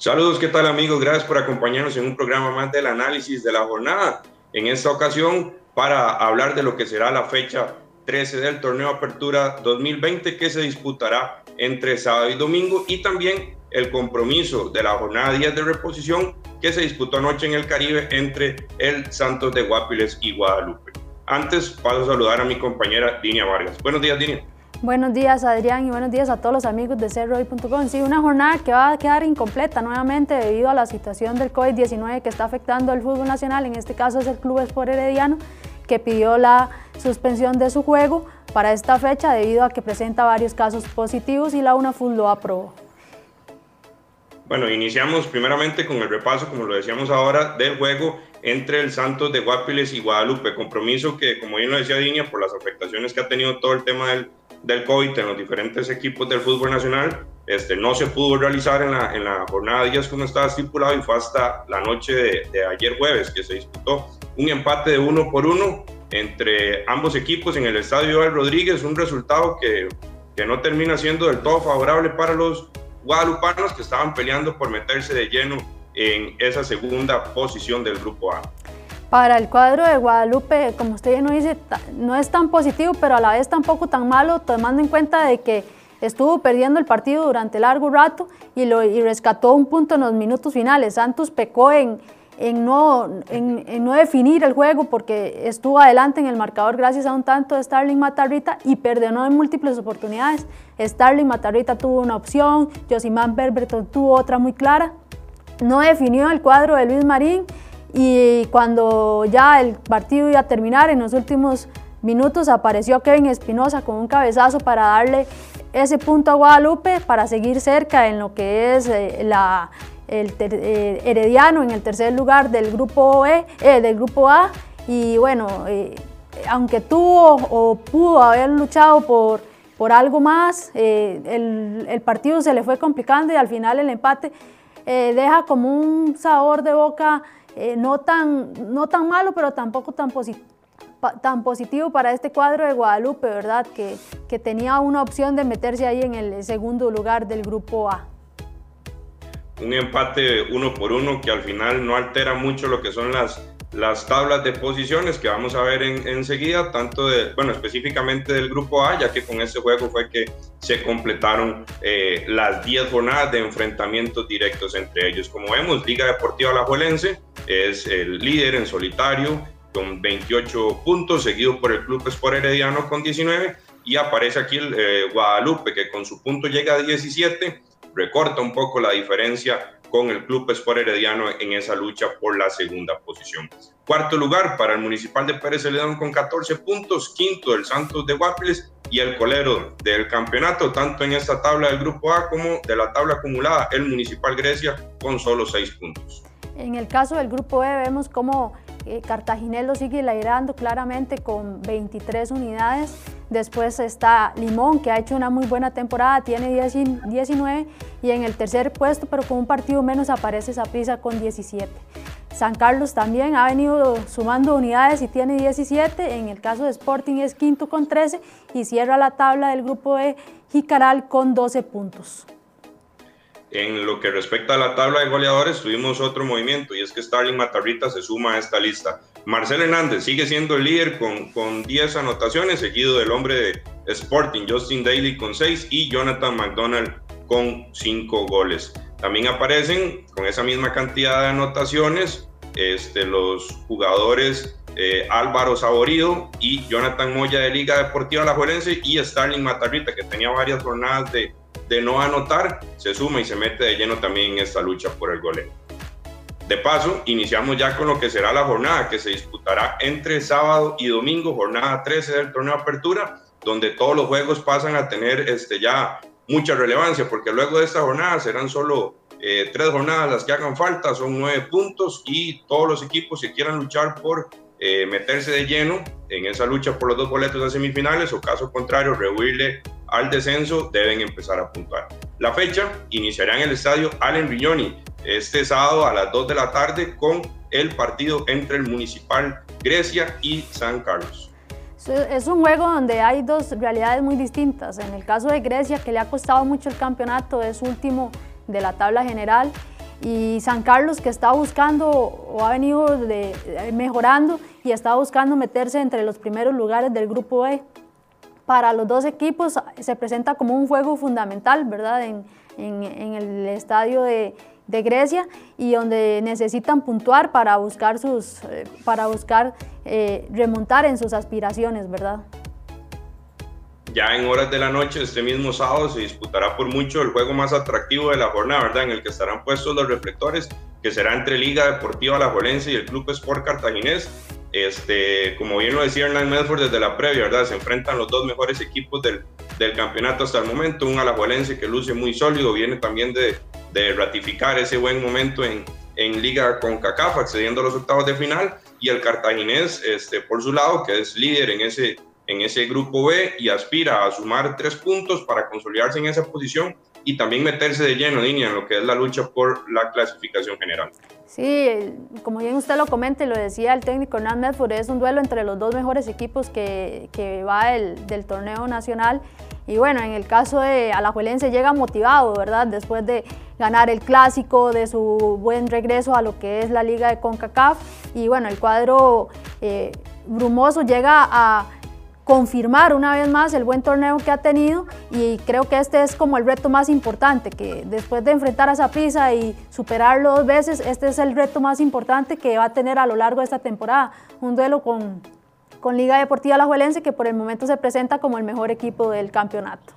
Saludos, ¿qué tal amigos? Gracias por acompañarnos en un programa más del análisis de la jornada. En esta ocasión, para hablar de lo que será la fecha 13 del torneo Apertura 2020 que se disputará entre sábado y domingo y también el compromiso de la jornada 10 de reposición que se disputó anoche en el Caribe entre el Santos de Guapiles y Guadalupe. Antes paso a saludar a mi compañera Dinia Vargas. Buenos días, Dinia. Buenos días Adrián y buenos días a todos los amigos de cerroy.com. Sí, una jornada que va a quedar incompleta nuevamente debido a la situación del COVID-19 que está afectando al fútbol nacional, en este caso es el Club Sport Herediano, que pidió la suspensión de su juego para esta fecha debido a que presenta varios casos positivos y la UNAFUT lo aprobó. Bueno, iniciamos primeramente con el repaso, como lo decíamos ahora, del juego entre el Santos de Guapiles y Guadalupe, compromiso que, como bien lo decía Diña, por las afectaciones que ha tenido todo el tema del del COVID en los diferentes equipos del fútbol nacional. Este, no se pudo realizar en la, en la jornada de días como estaba estipulado y fue hasta la noche de, ayer jueves que se disputó un empate de uno por uno entre ambos equipos en el estadio del Rodríguez, un resultado que, que no termina siendo del todo favorable para los guadalupanos que estaban peleando por meterse de lleno en esa segunda posición del grupo A. Para el cuadro de Guadalupe, como usted ya no dice, no es tan positivo, pero a la vez tampoco tan malo, tomando en cuenta de que estuvo perdiendo el partido durante largo rato y, lo, rescató un punto en los minutos finales. Santos pecó en, en, no, en, no definir el juego porque estuvo adelante en el marcador gracias a un tanto de Starling Matarrita y perdió en múltiples oportunidades. Starling Matarrita tuvo una opción, Josimán Berberton tuvo otra muy clara. No definió el cuadro de Luis Marín y cuando ya el partido iba a terminar, en los últimos minutos apareció Kevin Espinosa con un cabezazo para darle ese punto a Guadalupe para seguir cerca en lo que es eh, el eh, Herediano en el tercer lugar del grupo, e, eh, del grupo A. Y bueno, aunque tuvo o pudo haber luchado por, por algo más, el, partido se le fue complicando y al final el empate deja como un sabor de boca eh, no, tan, no tan malo, pero tampoco tan, positivo para este cuadro de Guadalupe, ¿verdad? Que, que tenía una opción de meterse ahí en el segundo lugar del grupo A un empate uno por uno que al final no altera mucho lo que son las, las tablas de posiciones que vamos a ver enseguida, tanto de, bueno, específicamente del grupo A, ya que con este juego fue que se completaron eh, las 10 jornadas de enfrentamientos directos entre ellos. Como vemos, Liga Deportiva Alajuelense es el líder en solitario con 28 puntos, seguido por el Club Sport Herediano con 19 y aparece aquí el eh, Guadalupe que con su punto llega a 17 recorta un poco la diferencia con el Club Sport Herediano en esa lucha por la segunda posición. Cuarto lugar para el Municipal de Pérez Celedón con 14 puntos, quinto el Santos de Guapiles y el colero del campeonato, tanto en esta tabla del Grupo A como de la tabla acumulada, el Municipal Grecia con solo 6 puntos. En el caso del Grupo E vemos cómo eh, Cartaginelo sigue liderando claramente con 23 unidades. Después está Limón, que ha hecho una muy buena temporada, tiene 19. Y en el tercer puesto, pero con un partido menos, aparece Saprissa con 17. San Carlos también ha venido sumando unidades y tiene 17. En el caso de Sporting es quinto con 13 y cierra la tabla del grupo de Jicaral con 12 puntos. En lo que respecta a la tabla de goleadores, tuvimos otro movimiento y es que Starling Matarrita se suma a esta lista. Marcel Hernández sigue siendo el líder con, con 10 anotaciones, seguido del hombre de Sporting, Justin Daly con 6 y Jonathan McDonald con 5 goles. También aparecen con esa misma cantidad de anotaciones este, los jugadores eh, Álvaro Saborido y Jonathan Moya de Liga Deportiva La Juelense y Starling Matarrita, que tenía varias jornadas de de no anotar, se suma y se mete de lleno también en esta lucha por el goleo. De paso, iniciamos ya con lo que será la jornada que se disputará entre sábado y domingo, jornada 13 del torneo de apertura, donde todos los juegos pasan a tener este, ya mucha relevancia, porque luego de esta jornada serán solo eh, tres jornadas las que hagan falta, son nueve puntos y todos los equipos que quieran luchar por eh, meterse de lleno en esa lucha por los dos boletos de semifinales o caso contrario, rehuirle al descenso, deben empezar a puntuar. La fecha iniciará en el estadio Allen Riñoni este sábado a las 2 de la tarde con el partido entre el Municipal Grecia y San Carlos. Es un juego donde hay dos realidades muy distintas. En el caso de Grecia, que le ha costado mucho el campeonato, es último de la tabla general y San Carlos que está buscando o ha venido de, mejorando y está buscando meterse entre los primeros lugares del grupo E. Para los dos equipos se presenta como un juego fundamental, ¿verdad? En, en, el estadio de, de, Grecia y donde necesitan puntuar para buscar, sus, eh, para buscar eh, remontar en sus aspiraciones, ¿verdad? Ya en horas de la noche, este mismo sábado, se disputará por mucho el juego más atractivo de la jornada, ¿verdad? En el que estarán puestos los reflectores, que será entre Liga Deportiva La Jolense y el Club Sport Cartaginés. Este, como bien lo decía Hernán Medford desde la previa, ¿verdad? Se enfrentan los dos mejores equipos del, del campeonato hasta el momento. Un Alajuelense que luce muy sólido, viene también de, de ratificar ese buen momento en, en Liga con CACAF, accediendo a los octavos de final. Y el Cartaginés, este, por su lado, que es líder en ese en ese grupo B y aspira a sumar tres puntos para consolidarse en esa posición y también meterse de lleno en lo que es la lucha por la clasificación general. Sí, como bien usted lo comenta y lo decía el técnico Hernán Medford, es un duelo entre los dos mejores equipos que, que va el, del torneo nacional. Y bueno, en el caso de Alajuelense llega motivado, ¿verdad? Después de ganar el clásico, de su buen regreso a lo que es la liga de CONCACAF. Y bueno, el cuadro eh, brumoso llega a confirmar una vez más el buen torneo que ha tenido y creo que este es como el reto más importante, que después de enfrentar a Zaprisa y superarlo dos veces, este es el reto más importante que va a tener a lo largo de esta temporada, un duelo con, con Liga Deportiva Alajuelense que por el momento se presenta como el mejor equipo del campeonato.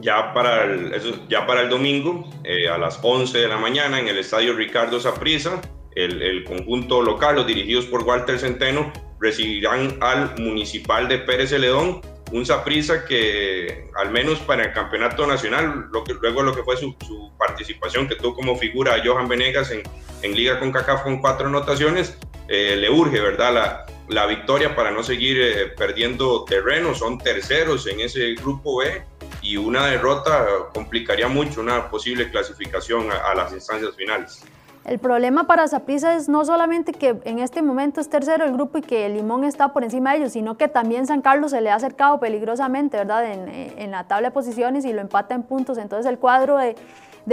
Ya para el, ya para el domingo, eh, a las 11 de la mañana, en el estadio Ricardo Zaprisa, el, el conjunto local, los dirigidos por Walter Centeno, recibirán al Municipal de Pérez Celedón, un Saprisa que al menos para el campeonato nacional, lo que, luego lo que fue su, participación que tuvo como figura a Johan Venegas en, en Liga con CACAF con cuatro anotaciones, eh, le urge, ¿verdad? La, la victoria para no seguir eh, perdiendo terreno, son terceros en ese grupo B y una derrota complicaría mucho una posible clasificación a las instancias finales. El problema para Saprissa es no solamente que en este momento es tercero el grupo y que Limón está por encima de ellos, sino que también San Carlos se le ha acercado peligrosamente, ¿verdad? En, la tabla de posiciones y lo empata en puntos. Entonces el cuadro de,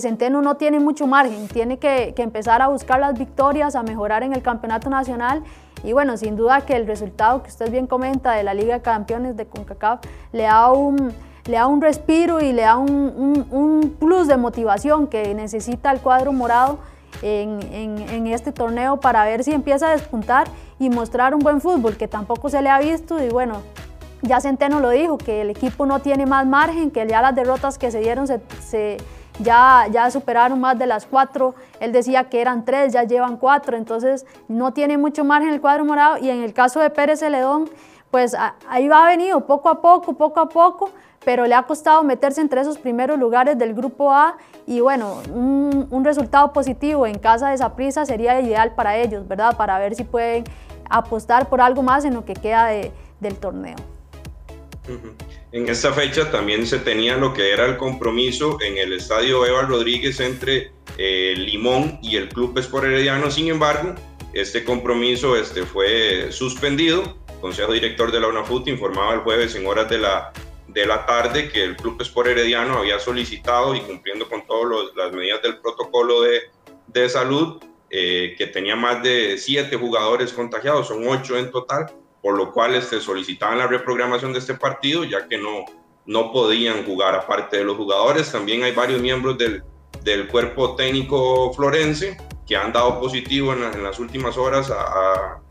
Centeno no tiene mucho margen, tiene que, empezar a buscar las victorias, a mejorar en el campeonato nacional. Y bueno, sin duda que el resultado que usted bien comenta de la Liga de Campeones de CONCACAF le da un, le da un respiro y le da un, un plus de motivación que necesita el cuadro morado en, este torneo para ver si empieza a despuntar y mostrar un buen fútbol, que tampoco se le ha visto y bueno, ya Centeno lo dijo, que el equipo no tiene más margen, que ya las derrotas que se dieron se, ya, ya superaron más de las cuatro, él decía que eran tres, ya llevan cuatro, entonces no tiene mucho margen el cuadro morado y en el caso de Pérez Celedón, pues ahí va venido poco a poco, poco a poco, pero le ha costado meterse entre esos primeros lugares del grupo A y bueno, un, resultado positivo en casa de esa prisa sería ideal para ellos, ¿verdad? Para ver si pueden apostar por algo más en lo que queda del torneo. En esta fecha también se tenía lo que era el compromiso en el estadio Eva Rodríguez entre eh, Limón y el Club Sport Herediano. Sin embargo, este compromiso este, fue suspendido. El Consejo Director de la UNAFUT informaba el jueves en horas de la de la tarde que el Club Sport Herediano había solicitado y cumpliendo con todas las medidas del protocolo de, de salud, eh, que tenía más de siete jugadores contagiados, son ocho en total, por lo cual este, solicitaban la reprogramación de este partido, ya que no, no podían jugar aparte de los jugadores. También hay varios miembros del, del cuerpo técnico florense que han dado positivo en, las últimas horas a, a,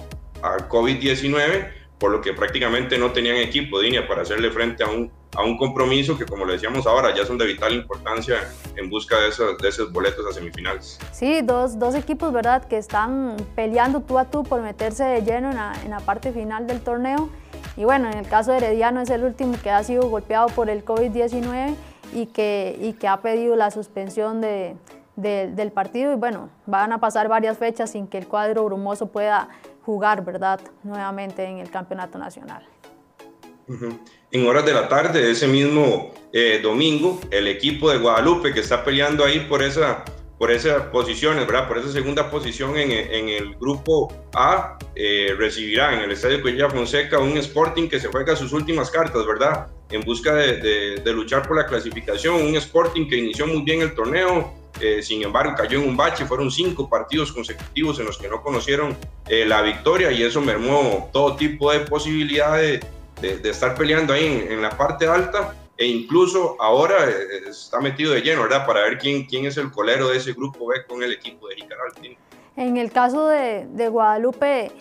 a COVID-19 por lo que prácticamente no tenían equipo línea para hacerle frente a un, a un compromiso que, como le decíamos ahora, ya son de vital importancia en busca de esos, de esos boletos a semifinales. Sí, dos, dos, equipos, ¿verdad?, que están peleando tú a tú por meterse de lleno en la, en la parte final del torneo. Y bueno, en el caso de Herediano es el último que ha sido golpeado por el COVID-19 y que, y que ha pedido la suspensión de, del partido. Y bueno, van a pasar varias fechas sin que el cuadro brumoso pueda jugar, ¿verdad?, nuevamente en el campeonato nacional. En horas de la tarde, ese mismo eh, domingo, el equipo de Guadalupe que está peleando ahí por esa por esas posiciones, ¿verdad? Por esa segunda posición en, el grupo A, eh, recibirá en el Estadio Cuella Fonseca un Sporting que se juega sus últimas cartas, ¿verdad? En busca de, luchar por la clasificación, un Sporting que inició muy bien el torneo, eh, sin embargo cayó en un bache, fueron cinco partidos consecutivos en los que no conocieron eh, la victoria y eso mermó todo tipo de posibilidades de, de, estar peleando ahí en, en, la parte alta e incluso ahora eh, está metido de lleno, ¿verdad? Para ver quién, quién es el colero de ese grupo B con el equipo de Jicaral. En el caso de, de Guadalupe,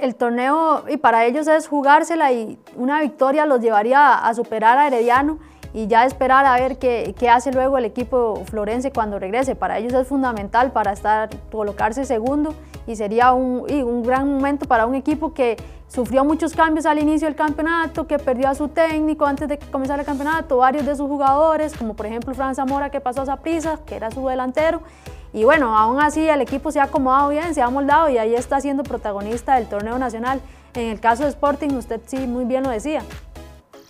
el torneo y para ellos es jugársela y una victoria los llevaría a superar a Herediano y ya esperar a ver qué, qué, hace luego el equipo florense cuando regrese. Para ellos es fundamental para estar, colocarse segundo y sería un, un gran momento para un equipo que sufrió muchos cambios al inicio del campeonato, que perdió a su técnico antes de comenzar el campeonato, varios de sus jugadores, como por ejemplo Fran Zamora que pasó a Zaprisa, que era su delantero. Y bueno, aún así el equipo se ha acomodado bien, se ha moldado y ahí está siendo protagonista del torneo nacional. En el caso de Sporting, usted sí muy bien lo decía,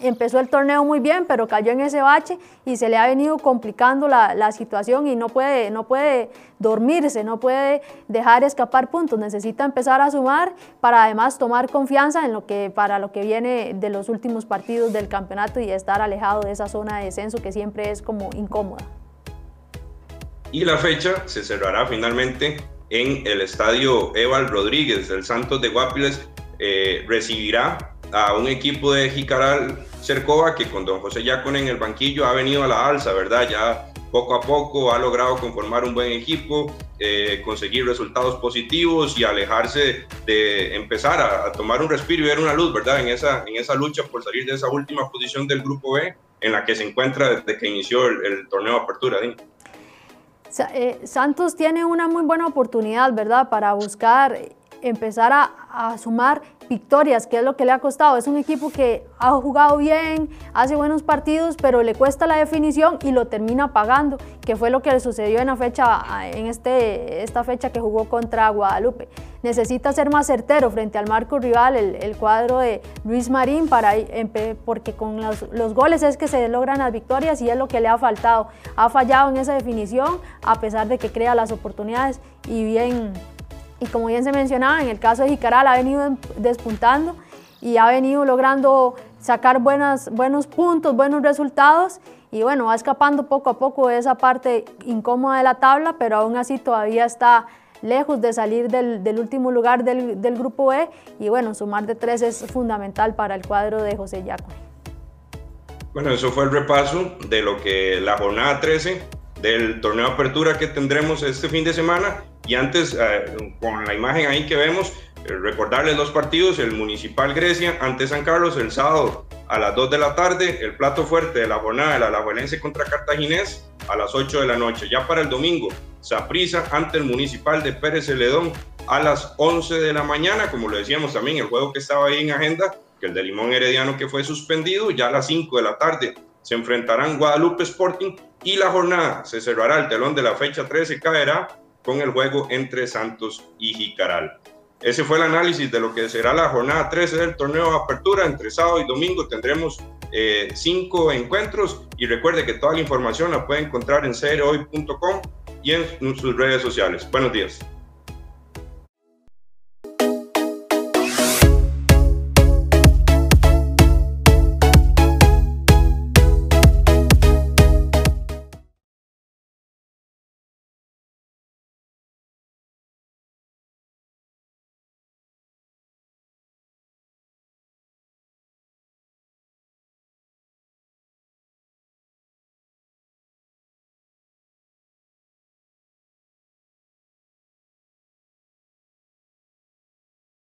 empezó el torneo muy bien, pero cayó en ese bache y se le ha venido complicando la, la, situación y no puede, no puede dormirse, no puede dejar escapar puntos, necesita empezar a sumar para además tomar confianza en lo que, para lo que viene de los últimos partidos del campeonato y estar alejado de esa zona de descenso que siempre es como incómoda. Y la fecha se cerrará finalmente en el estadio Eval Rodríguez del Santos de Guapiles, eh, recibirá a un equipo de Jicaral Cercova que con don José Yacon en el banquillo ha venido a la alza, ¿verdad? Ya poco a poco ha logrado conformar un buen equipo, eh, conseguir resultados positivos y alejarse de empezar a, tomar un respiro y ver una luz, ¿verdad? En esa, en esa lucha por salir de esa última posición del Grupo B en la que se encuentra desde que inició el, torneo apertura. ¿sí? Eh, Santos tiene una muy buena oportunidad, ¿verdad? Para buscar empezar a, sumar victorias, que es lo que le ha costado. Es un equipo que ha jugado bien, hace buenos partidos, pero le cuesta la definición y lo termina pagando, que fue lo que le sucedió en, la fecha, en este, esta fecha que jugó contra Guadalupe. Necesita ser más certero frente al marco rival, el, el cuadro de Luis Marín, para, porque con los, los goles es que se logran las victorias y es lo que le ha faltado. Ha fallado en esa definición, a pesar de que crea las oportunidades y bien y como bien se mencionaba, en el caso de Jicaral ha venido despuntando y ha venido logrando sacar buenas, buenos puntos, buenos resultados y bueno, va escapando poco a poco de esa parte incómoda de la tabla, pero aún así todavía está lejos de salir del, del último lugar del, del, grupo E y bueno, sumar de tres es fundamental para el cuadro de José Yaco. Bueno, eso fue el repaso de lo que la jornada 13 del torneo de apertura que tendremos este fin de semana y antes, eh, con la imagen ahí que vemos, eh, recordarles los partidos, el Municipal Grecia ante San Carlos el sábado a las 2 de la tarde, el plato fuerte de la jornada de la Alajuelense contra Cartaginés a las 8 de la noche. Ya para el domingo, Saprisa ante el Municipal de Pérez Celedón a las 11 de la mañana, como lo decíamos también, el juego que estaba ahí en agenda, que el de Limón Herediano que fue suspendido, ya a las 5 de la tarde se enfrentarán Guadalupe Sporting y la jornada se cerrará el telón de la fecha 13 caerá con el juego entre Santos y Jicaral. Ese fue el análisis de lo que será la jornada 13 del torneo de apertura. Entre sábado y domingo tendremos eh, cinco encuentros y recuerde que toda la información la puede encontrar en crhoy.com y en sus redes sociales. Buenos días.